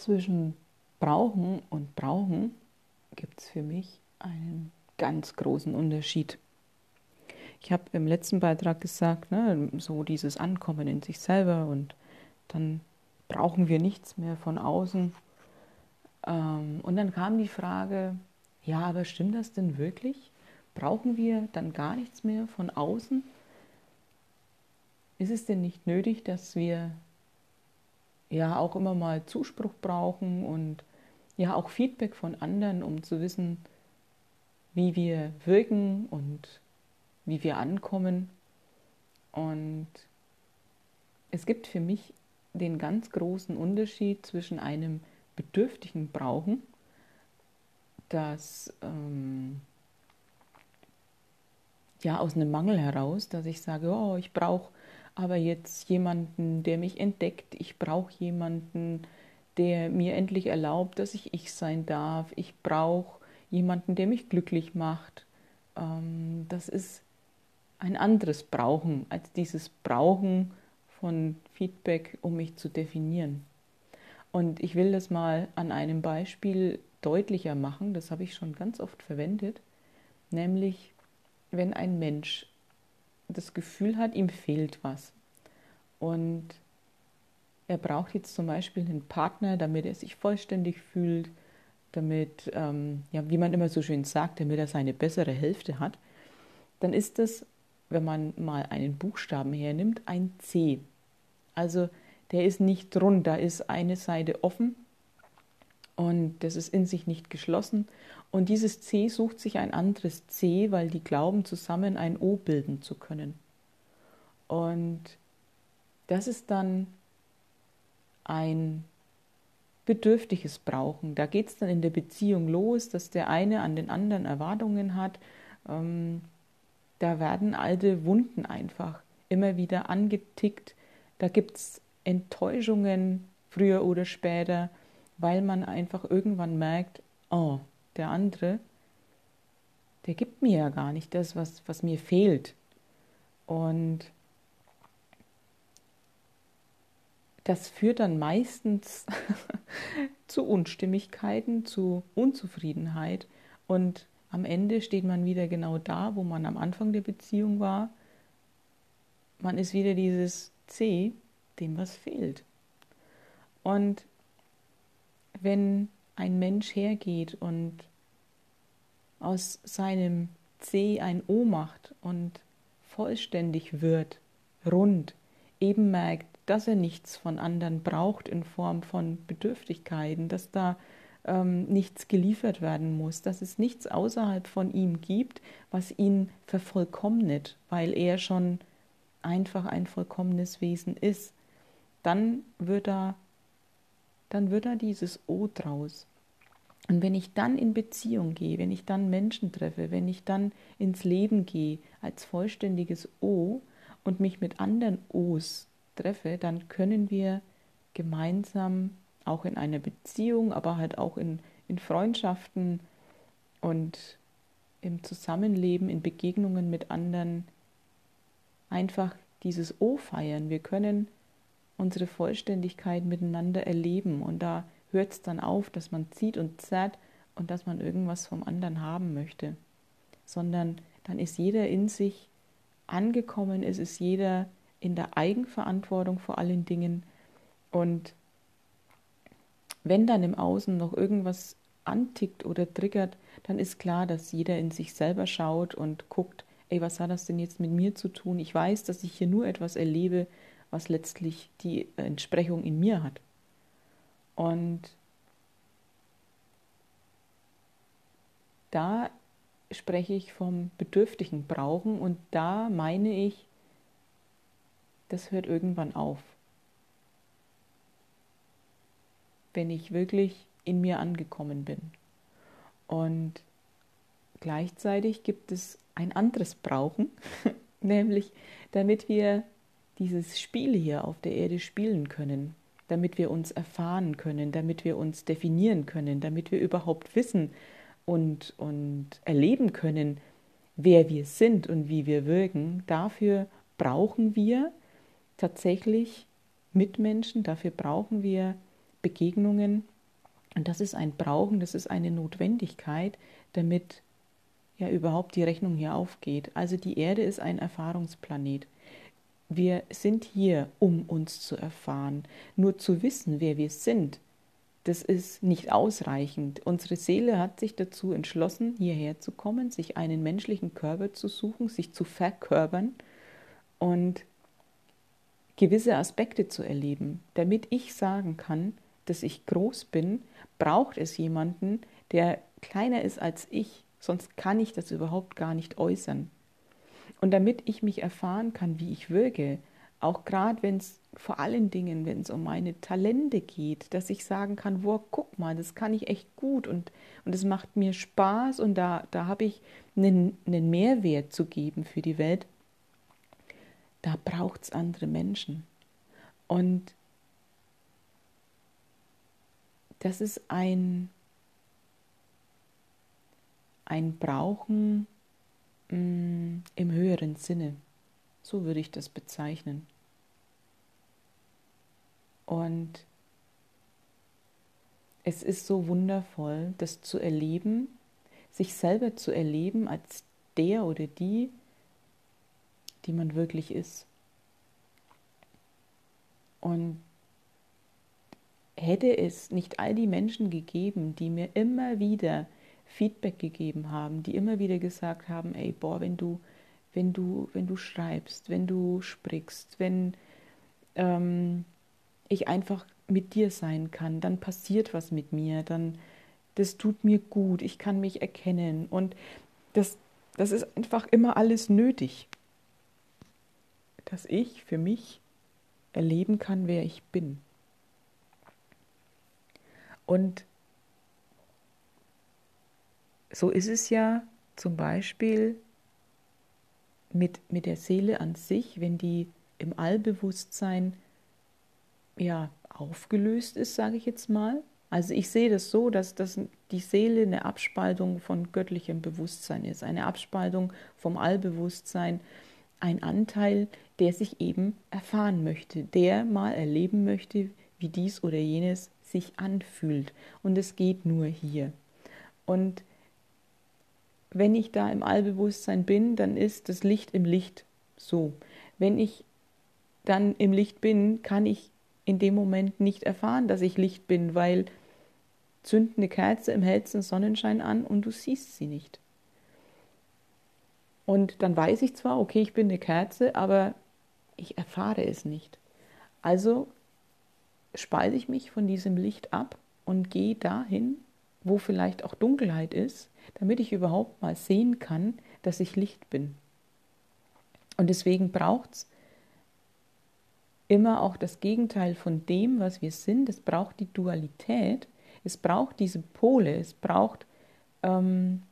Zwischen brauchen und brauchen gibt es für mich einen ganz großen Unterschied. Ich habe im letzten Beitrag gesagt, ne, so dieses Ankommen in sich selber und dann brauchen wir nichts mehr von außen. Ähm, und dann kam die Frage, ja, aber stimmt das denn wirklich? Brauchen wir dann gar nichts mehr von außen? Ist es denn nicht nötig, dass wir ja auch immer mal Zuspruch brauchen und ja auch Feedback von anderen, um zu wissen, wie wir wirken und wie wir ankommen. Und es gibt für mich den ganz großen Unterschied zwischen einem bedürftigen Brauchen, das ähm, ja aus einem Mangel heraus, dass ich sage, oh, ich brauche aber jetzt jemanden, der mich entdeckt. Ich brauche jemanden, der mir endlich erlaubt, dass ich ich sein darf. Ich brauche jemanden, der mich glücklich macht. Ähm, das ist ein anderes Brauchen als dieses Brauchen von Feedback, um mich zu definieren. Und ich will das mal an einem Beispiel deutlicher machen, das habe ich schon ganz oft verwendet, nämlich wenn ein Mensch das Gefühl hat, ihm fehlt was. Und er braucht jetzt zum Beispiel einen Partner, damit er sich vollständig fühlt, damit, ähm, ja, wie man immer so schön sagt, damit er seine bessere Hälfte hat, dann ist das, wenn man mal einen Buchstaben hernimmt, ein C. Also der ist nicht rund, da ist eine Seite offen und das ist in sich nicht geschlossen. Und dieses C sucht sich ein anderes C, weil die glauben, zusammen ein O bilden zu können. Und das ist dann ein bedürftiges Brauchen. Da geht es dann in der Beziehung los, dass der eine an den anderen Erwartungen hat. Ähm, da werden alte Wunden einfach immer wieder angetickt. Da gibt es Enttäuschungen früher oder später weil man einfach irgendwann merkt, oh, der andere, der gibt mir ja gar nicht das, was, was mir fehlt. Und das führt dann meistens zu Unstimmigkeiten, zu Unzufriedenheit und am Ende steht man wieder genau da, wo man am Anfang der Beziehung war. Man ist wieder dieses C, dem was fehlt. Und wenn ein Mensch hergeht und aus seinem C ein O macht und vollständig wird, rund, eben merkt, dass er nichts von anderen braucht in Form von Bedürftigkeiten, dass da ähm, nichts geliefert werden muss, dass es nichts außerhalb von ihm gibt, was ihn vervollkommnet, weil er schon einfach ein vollkommenes Wesen ist, dann wird er dann wird da dieses O draus. Und wenn ich dann in Beziehung gehe, wenn ich dann Menschen treffe, wenn ich dann ins Leben gehe als vollständiges O und mich mit anderen O's treffe, dann können wir gemeinsam auch in einer Beziehung, aber halt auch in, in Freundschaften und im Zusammenleben, in Begegnungen mit anderen einfach dieses O feiern. Wir können unsere Vollständigkeit miteinander erleben. Und da hört es dann auf, dass man zieht und zerrt und dass man irgendwas vom anderen haben möchte, sondern dann ist jeder in sich angekommen, es ist jeder in der Eigenverantwortung vor allen Dingen. Und wenn dann im Außen noch irgendwas antickt oder triggert, dann ist klar, dass jeder in sich selber schaut und guckt, ey, was hat das denn jetzt mit mir zu tun? Ich weiß, dass ich hier nur etwas erlebe, was letztlich die Entsprechung in mir hat. Und da spreche ich vom bedürftigen Brauchen und da meine ich, das hört irgendwann auf. Wenn ich wirklich in mir angekommen bin. Und gleichzeitig gibt es ein anderes Brauchen, nämlich damit wir dieses Spiel hier auf der Erde spielen können, damit wir uns erfahren können, damit wir uns definieren können, damit wir überhaupt wissen und, und erleben können, wer wir sind und wie wir wirken. Dafür brauchen wir tatsächlich Mitmenschen, dafür brauchen wir Begegnungen. Und das ist ein Brauchen, das ist eine Notwendigkeit, damit ja überhaupt die Rechnung hier aufgeht. Also die Erde ist ein Erfahrungsplanet. Wir sind hier, um uns zu erfahren. Nur zu wissen, wer wir sind, das ist nicht ausreichend. Unsere Seele hat sich dazu entschlossen, hierher zu kommen, sich einen menschlichen Körper zu suchen, sich zu verkörpern und gewisse Aspekte zu erleben. Damit ich sagen kann, dass ich groß bin, braucht es jemanden, der kleiner ist als ich, sonst kann ich das überhaupt gar nicht äußern. Und damit ich mich erfahren kann, wie ich wirke, auch gerade wenn es vor allen Dingen, wenn es um meine Talente geht, dass ich sagen kann, wow, guck mal, das kann ich echt gut und und es macht mir Spaß und da da habe ich einen, einen Mehrwert zu geben für die Welt. Da braucht es andere Menschen und das ist ein ein Brauchen mm, im höheren Sinne. So würde ich das bezeichnen. Und es ist so wundervoll, das zu erleben, sich selber zu erleben als der oder die, die man wirklich ist. Und hätte es nicht all die Menschen gegeben, die mir immer wieder Feedback gegeben haben, die immer wieder gesagt haben, ey, boah, wenn du wenn du, wenn du schreibst, wenn du sprichst, wenn ähm, ich einfach mit dir sein kann, dann passiert was mit mir, dann das tut mir gut, ich kann mich erkennen und das, das ist einfach immer alles nötig, dass ich für mich erleben kann, wer ich bin. Und so ist es ja zum Beispiel mit, mit der Seele an sich, wenn die im Allbewusstsein ja aufgelöst ist, sage ich jetzt mal. Also ich sehe das so, dass, dass die Seele eine Abspaltung von göttlichem Bewusstsein ist, eine Abspaltung vom Allbewusstsein, ein Anteil, der sich eben erfahren möchte, der mal erleben möchte, wie dies oder jenes sich anfühlt. Und es geht nur hier. Und wenn ich da im Allbewusstsein bin, dann ist das Licht im Licht so. Wenn ich dann im Licht bin, kann ich in dem Moment nicht erfahren, dass ich Licht bin, weil zünd eine Kerze im hellsten Sonnenschein an und du siehst sie nicht. Und dann weiß ich zwar, okay, ich bin eine Kerze, aber ich erfahre es nicht. Also spalte ich mich von diesem Licht ab und gehe dahin, wo vielleicht auch Dunkelheit ist, damit ich überhaupt mal sehen kann, dass ich Licht bin. Und deswegen braucht es immer auch das Gegenteil von dem, was wir sind. Es braucht die Dualität, es braucht diese Pole, es braucht ähm,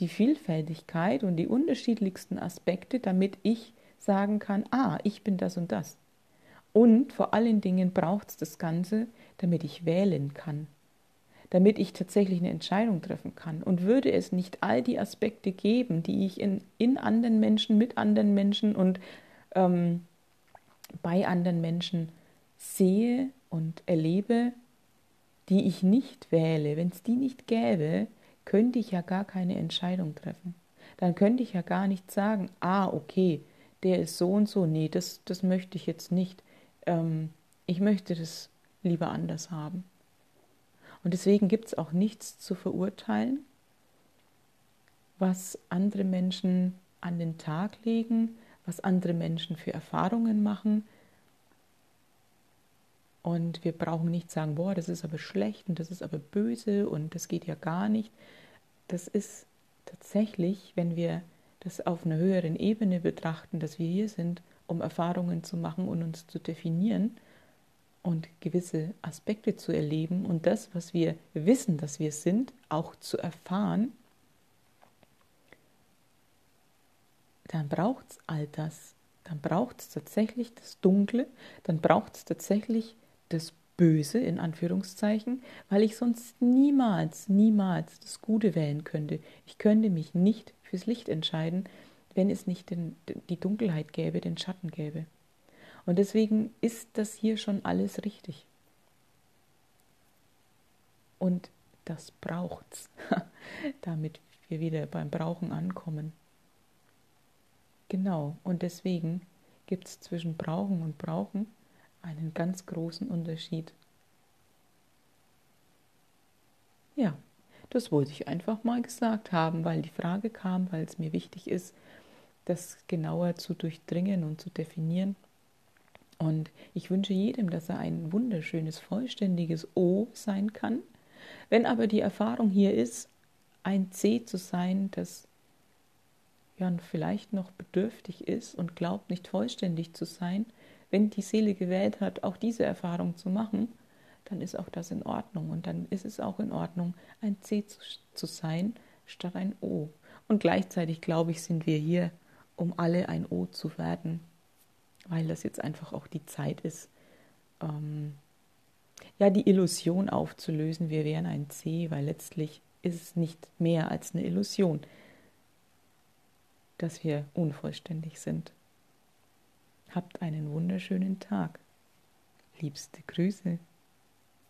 die Vielfältigkeit und die unterschiedlichsten Aspekte, damit ich sagen kann, ah, ich bin das und das. Und vor allen Dingen braucht es das Ganze, damit ich wählen kann damit ich tatsächlich eine Entscheidung treffen kann. Und würde es nicht all die Aspekte geben, die ich in, in anderen Menschen, mit anderen Menschen und ähm, bei anderen Menschen sehe und erlebe, die ich nicht wähle, wenn es die nicht gäbe, könnte ich ja gar keine Entscheidung treffen. Dann könnte ich ja gar nicht sagen, ah, okay, der ist so und so, nee, das, das möchte ich jetzt nicht. Ähm, ich möchte das lieber anders haben. Und deswegen gibt es auch nichts zu verurteilen, was andere Menschen an den Tag legen, was andere Menschen für Erfahrungen machen. Und wir brauchen nicht sagen, boah, das ist aber schlecht und das ist aber böse und das geht ja gar nicht. Das ist tatsächlich, wenn wir das auf einer höheren Ebene betrachten, dass wir hier sind, um Erfahrungen zu machen und uns zu definieren, und gewisse Aspekte zu erleben und das, was wir wissen, dass wir sind, auch zu erfahren, dann braucht es all das. Dann braucht es tatsächlich das Dunkle, dann braucht es tatsächlich das Böse in Anführungszeichen, weil ich sonst niemals, niemals das Gute wählen könnte. Ich könnte mich nicht fürs Licht entscheiden, wenn es nicht den, die Dunkelheit gäbe, den Schatten gäbe. Und deswegen ist das hier schon alles richtig. Und das braucht's, damit wir wieder beim Brauchen ankommen. Genau, und deswegen gibt es zwischen Brauchen und Brauchen einen ganz großen Unterschied. Ja, das wollte ich einfach mal gesagt haben, weil die Frage kam, weil es mir wichtig ist, das genauer zu durchdringen und zu definieren. Und ich wünsche jedem, dass er ein wunderschönes, vollständiges O sein kann. Wenn aber die Erfahrung hier ist, ein C zu sein, das ja vielleicht noch bedürftig ist und glaubt nicht vollständig zu sein, wenn die Seele gewählt hat, auch diese Erfahrung zu machen, dann ist auch das in Ordnung. Und dann ist es auch in Ordnung, ein C zu, zu sein statt ein O. Und gleichzeitig, glaube ich, sind wir hier, um alle ein O zu werden, weil das jetzt einfach auch die Zeit ist, ähm, ja, die Illusion aufzulösen, wir wären ein C, weil letztlich ist es nicht mehr als eine Illusion, dass wir unvollständig sind. Habt einen wunderschönen Tag. Liebste Grüße.